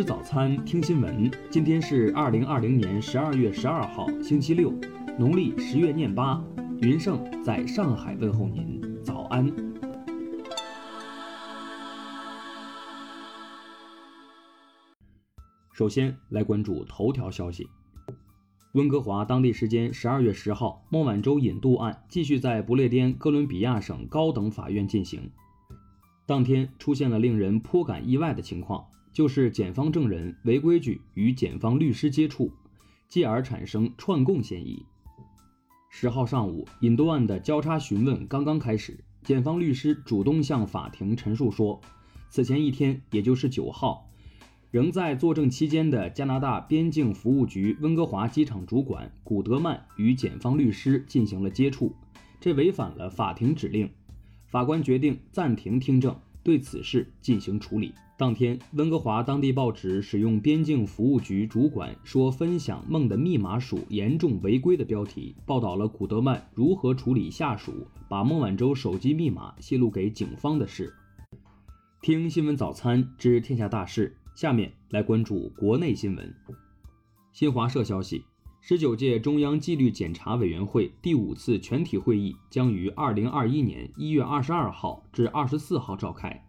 吃早餐，听新闻。今天是二零二零年十二月十二号，星期六，农历十月廿八。云盛在上海问候您，早安。首先来关注头条消息。温哥华当地时间十二月十号，孟晚舟引渡案继续在不列颠哥伦比亚省高等法院进行。当天出现了令人颇感意外的情况，就是检方证人违规矩与检方律师接触，继而产生串供嫌疑。十号上午，引渡案的交叉询问刚刚开始，检方律师主动向法庭陈述说，此前一天，也就是九号。仍在作证期间的加拿大边境服务局温哥华机场主管古德曼与检方律师进行了接触，这违反了法庭指令。法官决定暂停听证，对此事进行处理。当天，温哥华当地报纸使用“边境服务局主管说分享梦的密码属严重违规”的标题，报道了古德曼如何处理下属把孟晚舟手机密码泄露给警方的事。听新闻早餐知天下大事。下面来关注国内新闻。新华社消息，十九届中央纪律检查委员会第五次全体会议将于二零二一年一月二十二号至二十四号召开。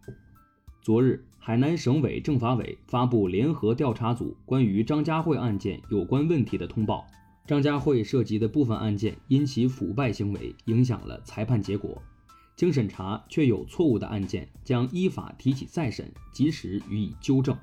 昨日，海南省委政法委发布联合调查组关于张家慧案件有关问题的通报。张家慧涉及的部分案件因其腐败行为影响了裁判结果。经审查，确有错误的案件将依法提起再审，及时予以纠正。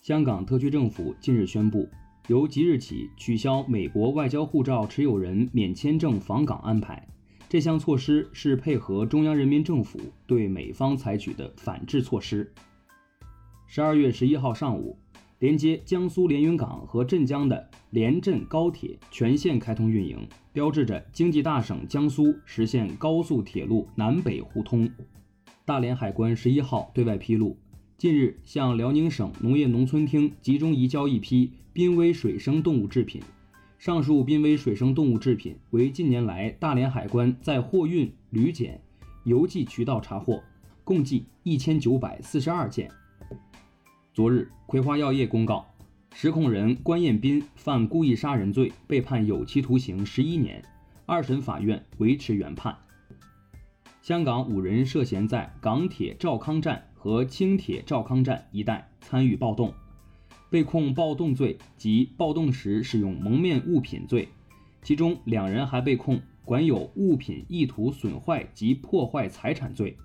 香港特区政府近日宣布，由即日起取消美国外交护照持有人免签证访港安排。这项措施是配合中央人民政府对美方采取的反制措施。十二月十一号上午。连接江苏连云港和镇江的连镇高铁全线开通运营，标志着经济大省江苏实现高速铁路南北互通。大连海关十一号对外披露，近日向辽宁省农业农村厅集中移交一批濒危水生动物制品，上述濒危水生动物制品为近年来大连海关在货运、旅检、邮寄渠道查获，共计一千九百四十二件。昨日，葵花药业公告，实控人关彦斌犯故意杀人罪，被判有期徒刑十一年。二审法院维持原判。香港五人涉嫌在港铁兆康站和轻铁赵康站一带参与暴动，被控暴动罪及暴动时使用蒙面物品罪，其中两人还被控管有物品意图损坏及破坏财产罪，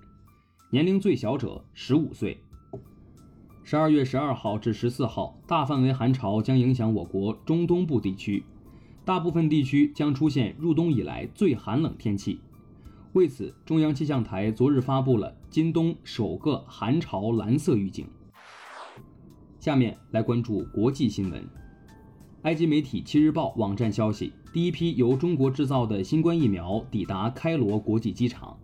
年龄最小者十五岁。十二月十二号至十四号，大范围寒潮将影响我国中东部地区，大部分地区将出现入冬以来最寒冷天气。为此，中央气象台昨日发布了今冬首个寒潮蓝色预警。下面来关注国际新闻。埃及媒体《七日报》网站消息，第一批由中国制造的新冠疫苗抵达开罗国际机场。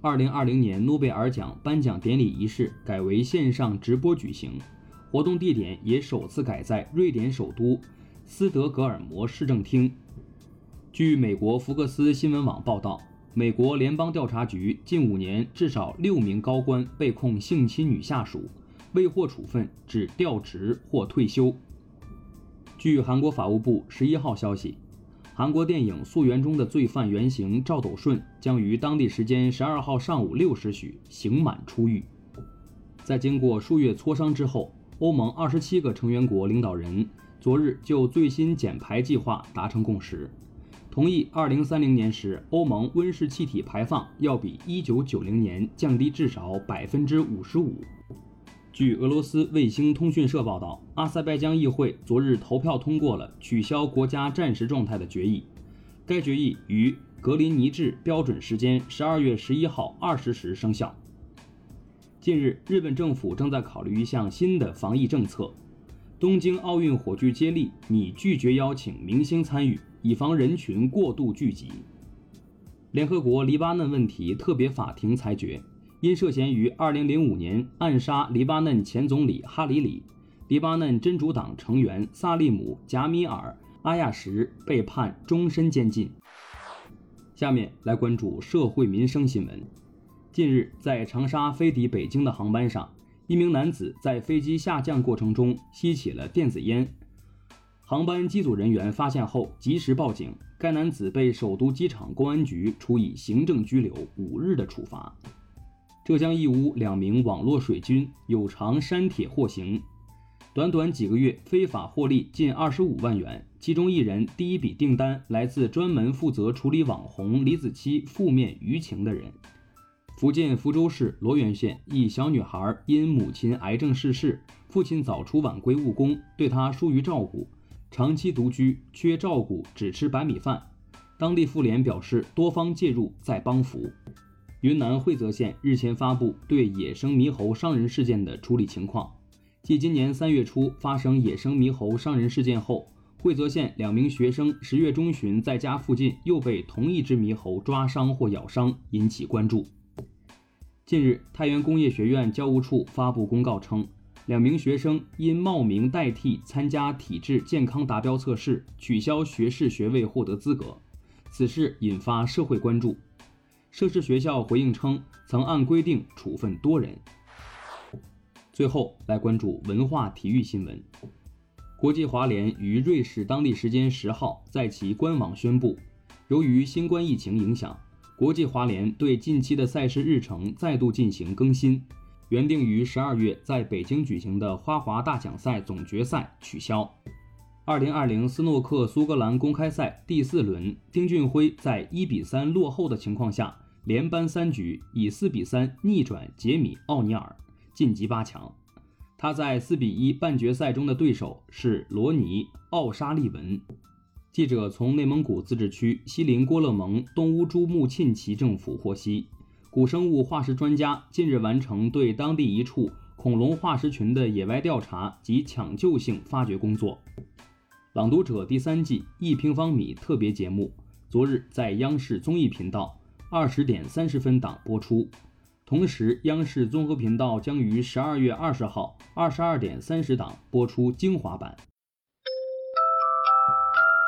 二零二零年诺贝尔奖颁奖典礼仪式改为线上直播举行，活动地点也首次改在瑞典首都斯德哥尔摩市政厅。据美国福克斯新闻网报道，美国联邦调查局近五年至少六名高官被控性侵女下属，未获处分，只调职或退休。据韩国法务部十一号消息。韩国电影《溯源》中的罪犯原型赵斗顺将于当地时间十二号上午六时许刑满出狱。在经过数月磋商之后，欧盟二十七个成员国领导人昨日就最新减排计划达成共识，同意二零三零年时欧盟温室气体排放要比一九九零年降低至少百分之五十五。据俄罗斯卫星通讯社报道，阿塞拜疆议会昨日投票通过了取消国家战时状态的决议。该决议于格林尼治标准时间十二月十一号二十时生效。近日，日本政府正在考虑一项新的防疫政策：东京奥运火炬接力拟拒绝邀请明星参与，以防人群过度聚集。联合国黎巴嫩问题特别法庭裁决。因涉嫌于2005年暗杀黎巴嫩前总理哈里里，黎巴嫩真主党成员萨利姆·贾米尔·阿亚什被判终身监禁。下面来关注社会民生新闻。近日，在长沙飞抵北京的航班上，一名男子在飞机下降过程中吸起了电子烟，航班机组人员发现后及时报警，该男子被首都机场公安局处以行政拘留五日的处罚。浙江义乌两名网络水军有偿删帖获刑，短短几个月非法获利近二十五万元，其中一人第一笔订单来自专门负责处理网红李子柒负面舆情的人。福建福州市罗源县一小女孩因母亲癌症逝世，父亲早出晚归务工，对她疏于照顾，长期独居，缺照顾，只吃白米饭。当地妇联表示，多方介入在帮扶。云南惠泽县日前发布对野生猕猴伤人事件的处理情况，继今年三月初发生野生猕猴伤人事件后，惠泽县两名学生十月中旬在家附近又被同一只猕猴抓伤或咬伤，引起关注。近日，太原工业学院教务处发布公告称，两名学生因冒名代替参加体质健康达标测试，取消学士学位获得资格。此事引发社会关注。涉事学校回应称，曾按规定处分多人。最后来关注文化体育新闻。国际滑联于瑞士当地时间十号在其官网宣布，由于新冠疫情影响。国际滑联对近期的赛事日程再度进行更新，原定于十二月在北京举行的花滑大奖赛总决赛取消。二零二零斯诺克苏格兰公开赛第四轮，丁俊晖在一比三落后的情况下，连扳三局，以四比三逆转杰米·奥尼尔，晋级八强。他在四比一半决赛中的对手是罗尼·奥沙利文。记者从内蒙古自治区锡林郭勒盟东乌珠穆沁旗政府获悉，古生物化石专家近日完成对当地一处恐龙化石群的野外调查及抢救性发掘工作。朗读者第三季一平方米特别节目昨日在央视综艺频道二十点三十分档播出，同时央视综合频道将于十二月二十号二十二点三十档播出精华版。